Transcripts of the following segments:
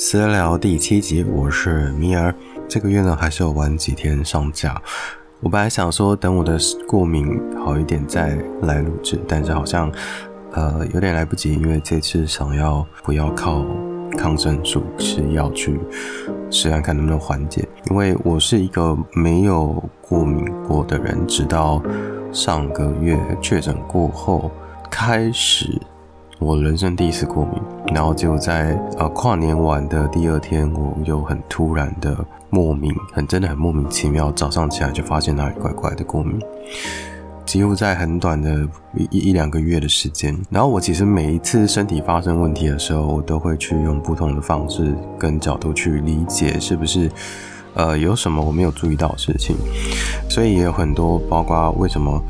私聊第七集，我是米儿。这个月呢，还是有晚几天上架。我本来想说等我的过敏好一点再来录制，但是好像呃有点来不及，因为这次想要不要靠抗生素吃药去试看看能不能缓解。因为我是一个没有过敏过的人，直到上个月确诊过后开始。我人生第一次过敏，然后就在呃跨年晚的第二天，我又很突然的莫名，很真的很莫名其妙，早上起来就发现哪里怪怪的过敏，几乎在很短的一一两个月的时间。然后我其实每一次身体发生问题的时候，我都会去用不同的方式跟角度去理解，是不是呃有什么我没有注意到的事情，所以也有很多包括为什么。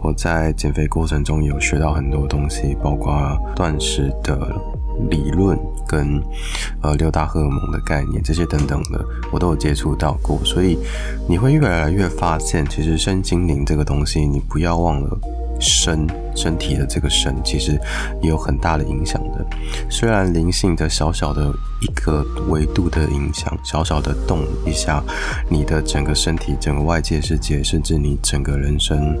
我在减肥过程中有学到很多东西，包括断食的理论跟呃六大荷尔蒙的概念，这些等等的，我都有接触到过。所以你会越来越发现，其实身心灵这个东西，你不要忘了。身身体的这个身，其实也有很大的影响的。虽然灵性的小小的一个维度的影响，小小的动一下，你的整个身体、整个外界世界，甚至你整个人生，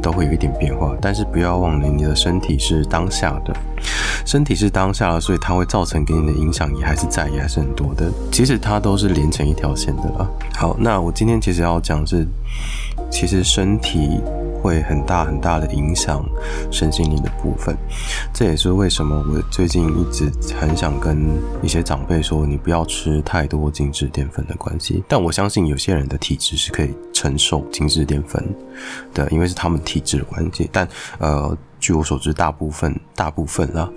都会有一点变化。但是不要忘了，你的身体是当下的，身体是当下的，所以它会造成给你的影响，也还是在，也还是很多的。其实它都是连成一条线的了。好，那我今天其实要讲是，其实身体。会很大很大的影响身心灵的部分，这也是为什么我最近一直很想跟一些长辈说，你不要吃太多精致淀粉的关系。但我相信有些人的体质是可以承受精致淀粉的，因为是他们体质的关系。但呃，据我所知，大部分大部分啦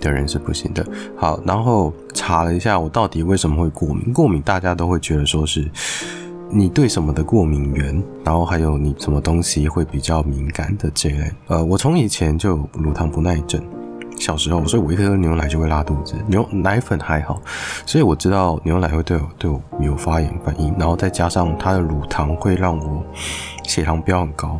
的人是不行的。好，然后查了一下，我到底为什么会过敏？过敏大家都会觉得说是。你对什么的过敏源，然后还有你什么东西会比较敏感的这类。呃，我从以前就有乳糖不耐症，小时候，所以我一喝牛奶就会拉肚子，牛奶粉还好，所以我知道牛奶会对我对我有发炎反应，然后再加上它的乳糖会让我血糖飙很高，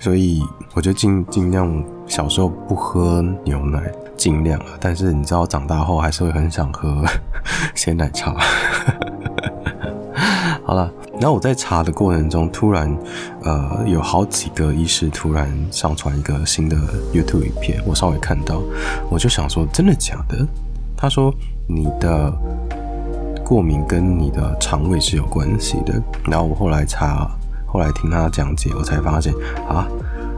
所以我就尽尽量小时候不喝牛奶，尽量。但是你知道长大后还是会很想喝鲜奶茶。好了。然后我在查的过程中，突然，呃，有好几个医师突然上传一个新的 YouTube 影片，我稍微看到，我就想说，真的假的？他说你的过敏跟你的肠胃是有关系的。然后我后来查，后来听他讲解，我才发现啊，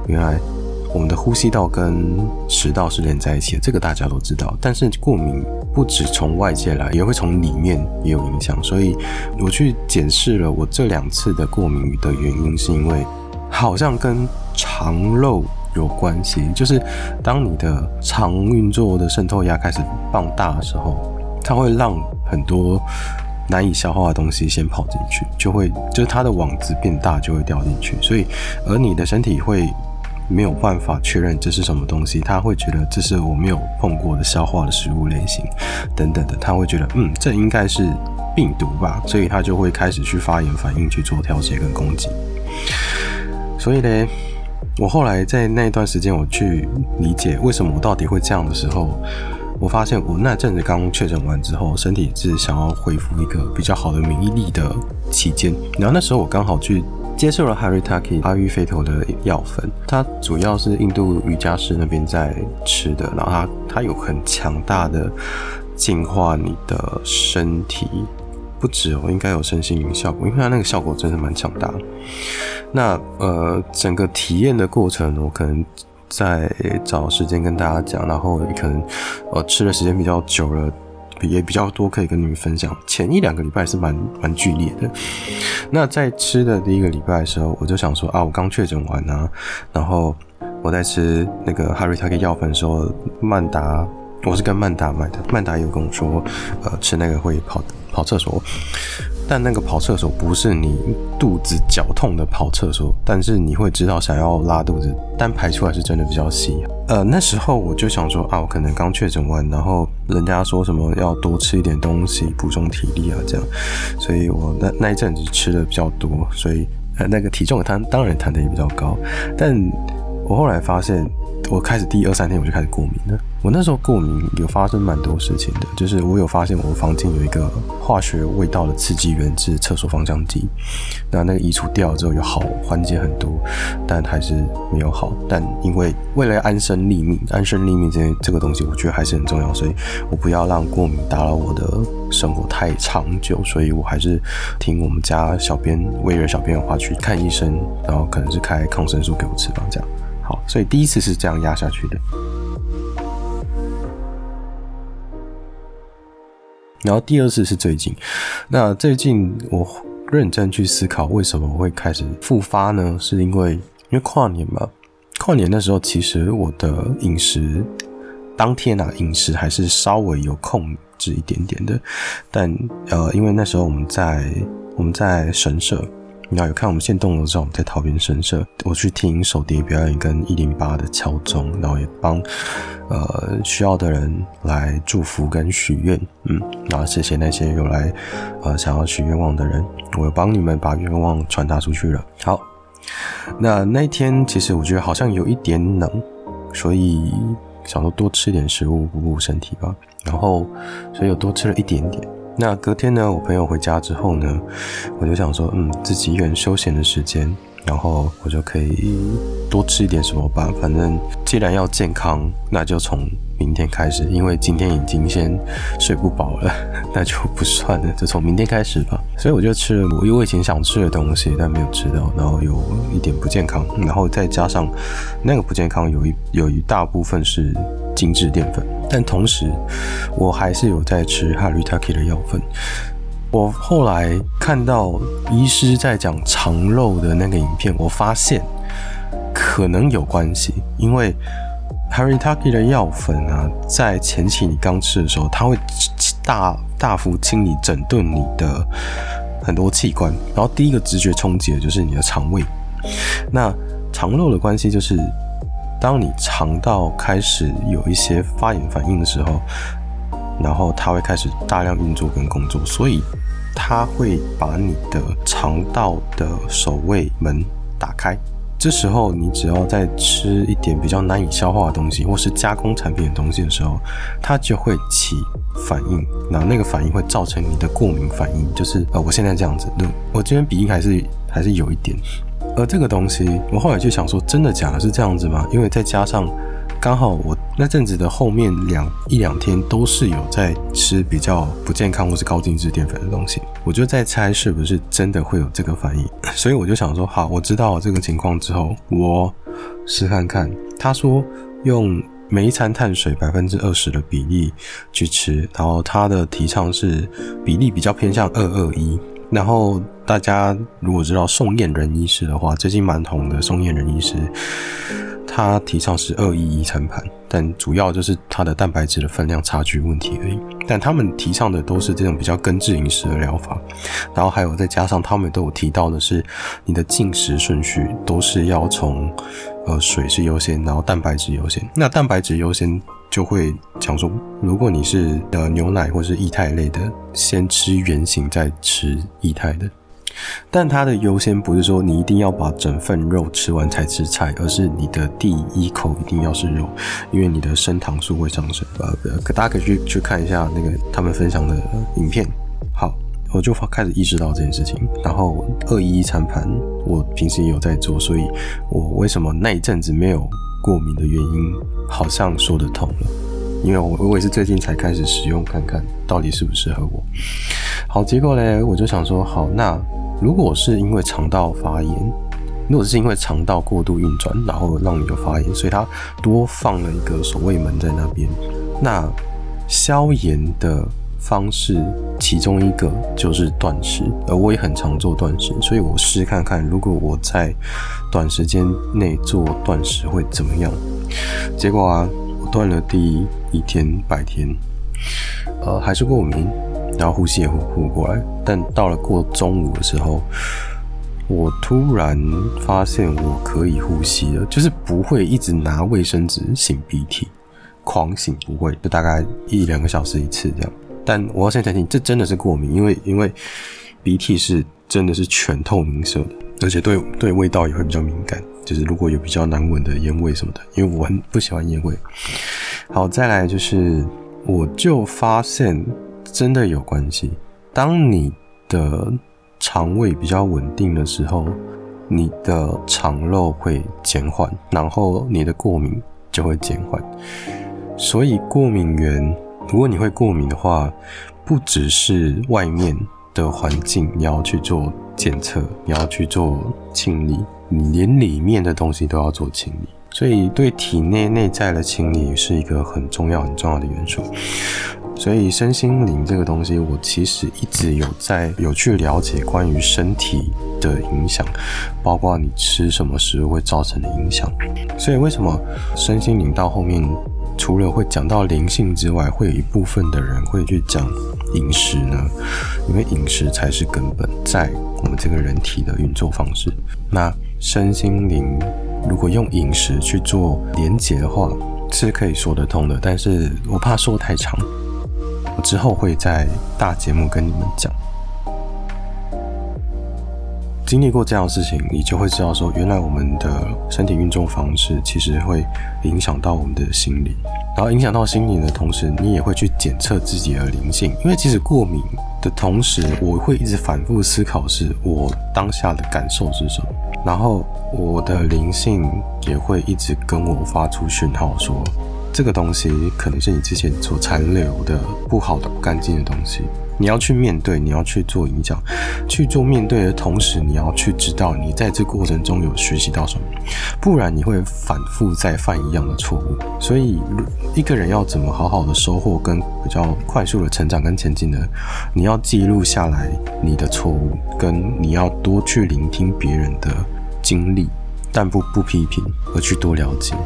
原来。我们的呼吸道跟食道是连在一起的，这个大家都知道。但是过敏不只从外界来，也会从里面也有影响。所以我去检视了我这两次的过敏的原因，是因为好像跟肠漏有关系。就是当你的肠运作的渗透压开始放大的时候，它会让很多难以消化的东西先跑进去，就会就是它的网子变大，就会掉进去。所以而你的身体会。没有办法确认这是什么东西，他会觉得这是我没有碰过的消化的食物类型，等等的，他会觉得嗯，这应该是病毒吧，所以他就会开始去发炎反应去做调节跟攻击。所以呢，我后来在那一段时间我去理解为什么我到底会这样的时候，我发现我那阵子刚确诊完之后，身体是想要恢复一个比较好的免疫力的期间，然后那时候我刚好去。接受了 Haritaki 阿育吠陀的药粉，它主要是印度瑜伽师那边在吃的，然后它它有很强大的净化你的身体，不止哦，应该有身心灵效果，因为它那个效果真的蛮强大。那呃，整个体验的过程，我可能再找时间跟大家讲，然后可能呃吃的时间比较久了。也比较多可以跟你们分享。前一两个礼拜是蛮蛮剧烈的。那在吃的第一个礼拜的时候，我就想说啊，我刚确诊完啊，然后我在吃那个哈瑞他给药粉的时候，曼达，我是跟曼达买的，曼达也有跟我说，呃，吃那个会跑跑厕所。但那个跑厕所不是你肚子绞痛的跑厕所，但是你会知道想要拉肚子，但排出来是真的比较细。呃，那时候我就想说啊，我可能刚确诊完，然后人家说什么要多吃一点东西补充体力啊，这样，所以我那那一阵子吃的比较多，所以呃那个体重也当当然弹的也比较高。但我后来发现，我开始第二三天我就开始过敏了。我那时候过敏有发生蛮多事情的，就是我有发现我房间有一个化学味道的刺激源是厕所芳香剂，那那个移除掉了之后有好缓解很多，但还是没有好。但因为为了安身立命，安身立命这这个东西我觉得还是很重要，所以我不要让过敏打扰我的生活太长久，所以我还是听我们家小编威尔小编的话去看医生，然后可能是开抗生素给我吃吧，这样。好，所以第一次是这样压下去的。然后第二次是最近，那最近我认真去思考为什么我会开始复发呢？是因为因为跨年嘛，跨年的时候其实我的饮食当天啊饮食还是稍微有控制一点点的，但呃因为那时候我们在我们在神社。你要有看我们现动的时候，我们在桃园神社，我去听手碟表演跟一零八的敲钟，然后也帮呃需要的人来祝福跟许愿，嗯，然后谢谢那些有来呃想要许愿望的人，我帮你们把愿望传达出去了。好，那那天其实我觉得好像有一点冷，所以想说多吃点食物补补身体吧，然后所以我多吃了一点点。那隔天呢，我朋友回家之后呢，我就想说，嗯，自己一个人休闲的时间，然后我就可以多吃一点什么吧。反正既然要健康，那就从明天开始，因为今天已经先睡不饱了，那就不算了，就从明天开始吧。所以我就吃了我我以前想吃的东西，但没有吃到，然后有一点不健康，然后再加上那个不健康有一有一大部分是精致淀粉，但同时我还是有在吃 Haritaki 的药粉。我后来看到医师在讲肠肉的那个影片，我发现可能有关系，因为 Haritaki 的药粉啊，在前期你刚吃的时候，它会大大幅清理整顿你的很多器官，然后第一个直觉冲击的就是你的肠胃。那肠肉的关系就是。当你肠道开始有一些发炎反应的时候，然后它会开始大量运作跟工作，所以它会把你的肠道的守卫门打开。这时候你只要再吃一点比较难以消化的东西，或是加工产品的东西的时候，它就会起反应，然后那个反应会造成你的过敏反应，就是呃，我现在这样子，我这边鼻音还是还是有一点。而这个东西，我后来就想说，真的假的？是这样子吗？因为再加上刚好我那阵子的后面两一两天都是有在吃比较不健康或是高精致淀粉的东西，我就在猜是不是真的会有这个反应。所以我就想说，好，我知道这个情况之后，我试看看。他说用每一餐碳水百分之二十的比例去吃，然后他的提倡是比例比较偏向二二一。然后大家如果知道宋晏仁医师的话，最近蛮红的宋晏仁医师，他提倡是二一一餐盘，但主要就是他的蛋白质的分量差距问题而已。但他们提倡的都是这种比较根治饮食的疗法，然后还有再加上他们都有提到的是，你的进食顺序都是要从呃水是优先，然后蛋白质优先。那蛋白质优先。就会讲说，如果你是呃牛奶或是液态类的，先吃原型再吃液态的。但它的优先不是说你一定要把整份肉吃完才吃菜，而是你的第一口一定要是肉，因为你的升糖素会上升。呃，可大家可以去去看一下那个他们分享的影片。好，我就开始意识到这件事情。然后二一餐盘，我平时也有在做，所以我为什么那一阵子没有过敏的原因好像说得通了，因为我我也是最近才开始使用，看看到底适不适合我。好，结果嘞，我就想说，好，那如果是因为肠道发炎，如果是因为肠道过度运转，然后让你有发炎，所以它多放了一个守卫门在那边，那消炎的。方式其中一个就是断食，而我也很常做断食，所以我试看看，如果我在短时间内做断食会怎么样。结果啊，我断了第一天白天，呃，还是过敏，然后呼吸也会呼过来。但到了过中午的时候，我突然发现我可以呼吸了，就是不会一直拿卫生纸擤鼻涕，狂擤不会，就大概一两个小时一次这样。但我要先澄清，这真的是过敏，因为因为鼻涕是真的是全透明色的，而且对对味道也会比较敏感。就是如果有比较难闻的烟味什么的，因为我很不喜欢烟味。好，再来就是，我就发现真的有关系。当你的肠胃比较稳定的时候，你的肠漏会减缓，然后你的过敏就会减缓。所以过敏源，如果你会过敏的话，不只是外面的环境你要去做检测，你要去做清理，你连里面的东西都要做清理。所以对体内内在的清理是一个很重要很重要的元素。所以身心灵这个东西，我其实一直有在有去了解关于身体的影响，包括你吃什么食物会造成的影响。所以为什么身心灵到后面除了会讲到灵性之外，会有一部分的人会去讲饮食呢？因为饮食才是根本，在我们这个人体的运作方式。那身心灵如果用饮食去做连结的话，是可以说得通的，但是我怕说太长，我之后会在大节目跟你们讲。经历过这样的事情，你就会知道说，原来我们的身体运作方式其实会影响到我们的心理，然后影响到心理的同时，你也会去检测自己的灵性。因为其实过敏的同时，我会一直反复思考，是我当下的感受是什么，然后我的灵性也会一直跟我发出讯号说，这个东西可能是你之前所残留的不好的、不干净的东西。你要去面对，你要去做影响，去做面对的同时，你要去知道你在这过程中有学习到什么，不然你会反复再犯一样的错误。所以，一个人要怎么好好的收获跟比较快速的成长跟前进呢？你要记录下来你的错误，跟你要多去聆听别人的经历，但不不批评，而去多了解。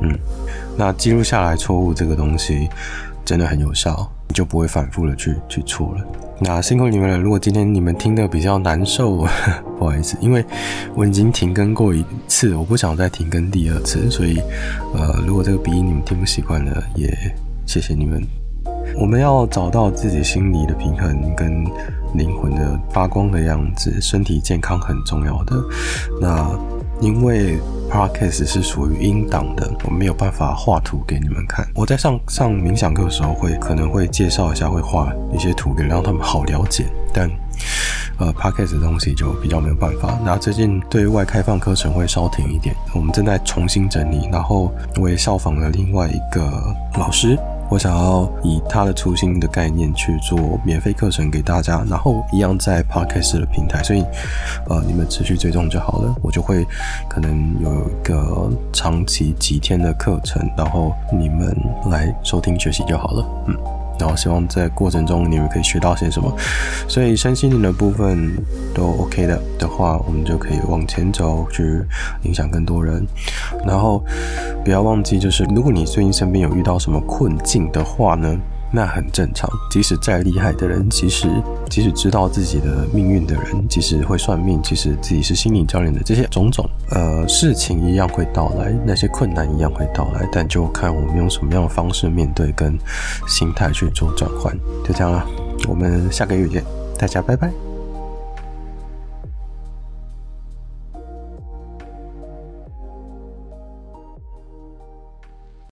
嗯，那记录下来错误这个东西真的很有效。你就不会反复的去去错了。那辛苦你们了。如果今天你们听得比较难受，不好意思，因为我已经停更过一次，我不想再停更第二次。所以，呃，如果这个鼻音你们听不习惯了，也谢谢你们。我们要找到自己心理的平衡跟灵魂的发光的样子，身体健康很重要的。那因为。Podcast 是属于音档的，我没有办法画图给你们看。我在上上冥想课的时候会，可能会介绍一下，会画一些图给让他们好了解。但呃，Podcast 的东西就比较没有办法。那最近对外开放课程会稍停一点，我们正在重新整理。然后我也效仿了另外一个老师。我想要以他的初心的概念去做免费课程给大家，然后一样在 Podcast 的平台，所以呃你们持续追踪就好了，我就会可能有一个长期几天的课程，然后你们来收听学习就好了，嗯。然后希望在过程中你们可以学到些什么，所以身心灵的部分都 OK 的的话，我们就可以往前走，去影响更多人。然后不要忘记，就是如果你最近身边有遇到什么困境的话呢，那很正常，即使再厉害的人，其实即使知道自己的命运的人，即使会算命，即使自己是心理教练的这些种种，呃，事情一样会到来，那些困难一样会到来，但就看我们用什么样的方式面对，跟心态去做转换，就这样了，我们下个月见，大家拜拜。